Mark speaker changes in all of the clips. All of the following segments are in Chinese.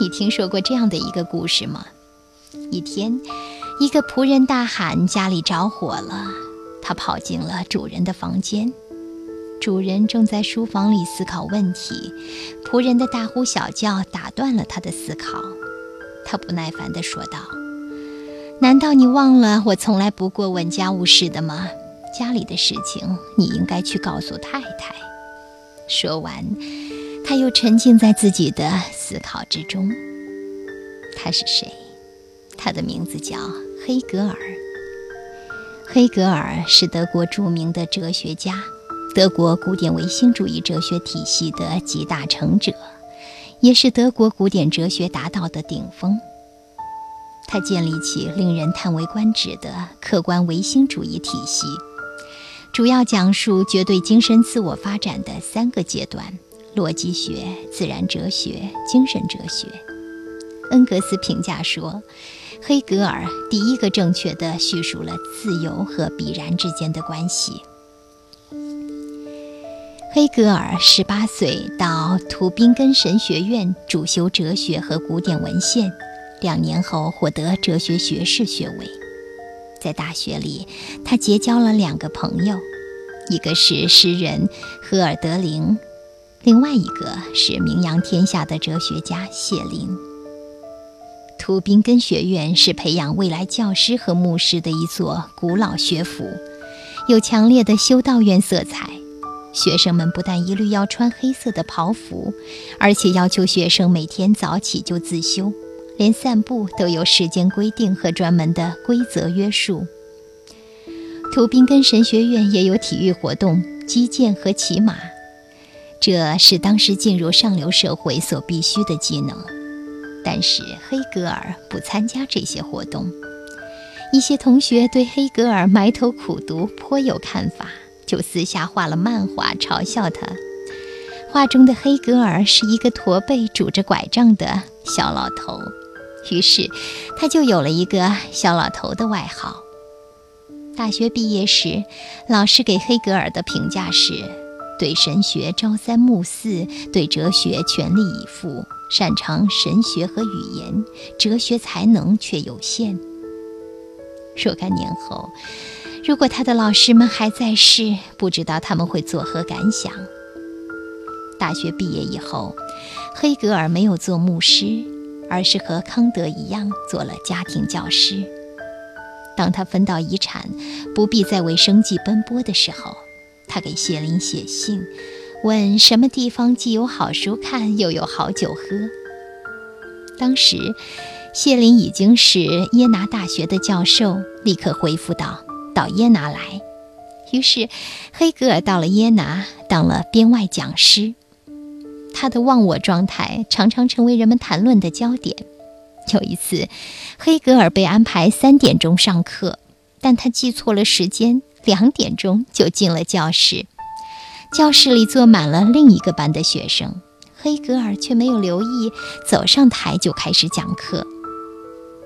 Speaker 1: 你听说过这样的一个故事吗？一天，一个仆人大喊家里着火了，他跑进了主人的房间。主人正在书房里思考问题，仆人的大呼小叫打断了他的思考。他不耐烦地说道：“难道你忘了我从来不过问家务事的吗？家里的事情你应该去告诉太太。”说完，他又沉浸在自己的思考之中。他是谁？他的名字叫黑格尔。黑格尔是德国著名的哲学家。德国古典唯心主义哲学体系的集大成者，也是德国古典哲学达到的顶峰。他建立起令人叹为观止的客观唯心主义体系，主要讲述绝对精神自我发展的三个阶段：逻辑学、自然哲学、精神哲学。恩格斯评价说，黑格尔第一个正确地叙述了自由和必然之间的关系。黑格尔十八岁到图宾根神学院主修哲学和古典文献，两年后获得哲学学士学位。在大学里，他结交了两个朋友，一个是诗人赫尔德林，另外一个是名扬天下的哲学家谢林。图宾根学院是培养未来教师和牧师的一座古老学府，有强烈的修道院色彩。学生们不但一律要穿黑色的袍服，而且要求学生每天早起就自修，连散步都有时间规定和专门的规则约束。图宾根神学院也有体育活动、击剑和骑马，这是当时进入上流社会所必须的技能。但是黑格尔不参加这些活动，一些同学对黑格尔埋头苦读颇有看法。就私下画了漫画嘲笑他。画中的黑格尔是一个驼背、拄着拐杖的小老头，于是他就有了一个“小老头”的外号。大学毕业时，老师给黑格尔的评价是：对神学朝三暮四，对哲学全力以赴，擅长神学和语言，哲学才能却有限。若干年后。如果他的老师们还在世，不知道他们会作何感想。大学毕业以后，黑格尔没有做牧师，而是和康德一样做了家庭教师。当他分到遗产，不必再为生计奔波的时候，他给谢林写信，问什么地方既有好书看，又有好酒喝。当时，谢林已经是耶拿大学的教授，立刻回复道。到耶拿来，于是黑格尔到了耶拿，当了编外讲师。他的忘我状态常常成为人们谈论的焦点。有一次，黑格尔被安排三点钟上课，但他记错了时间，两点钟就进了教室。教室里坐满了另一个班的学生，黑格尔却没有留意，走上台就开始讲课。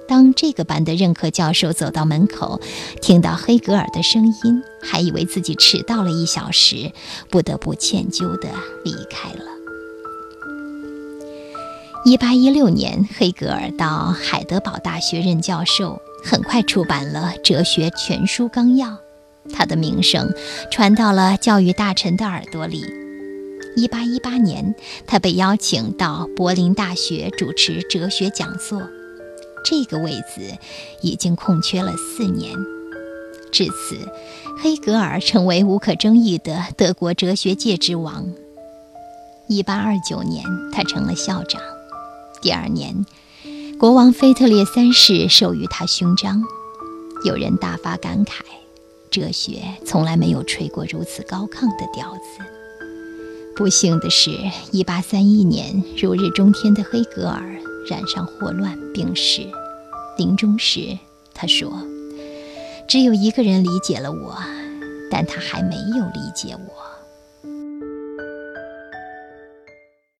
Speaker 1: 当这个班的任课教授走到门口，听到黑格尔的声音，还以为自己迟到了一小时，不得不歉疚地离开了。一八一六年，黑格尔到海德堡大学任教授，很快出版了《哲学全书纲要》，他的名声传到了教育大臣的耳朵里。一八一八年，他被邀请到柏林大学主持哲学讲座。这个位子已经空缺了四年，至此，黑格尔成为无可争议的德国哲学界之王。一八二九年，他成了校长。第二年，国王腓特烈三世授予他勋章。有人大发感慨：哲学从来没有吹过如此高亢的调子。不幸的是，，1831年，如日中天的黑格尔。染上霍乱病逝，临终时他说：“只有一个人理解了我，但他还没有理解我。”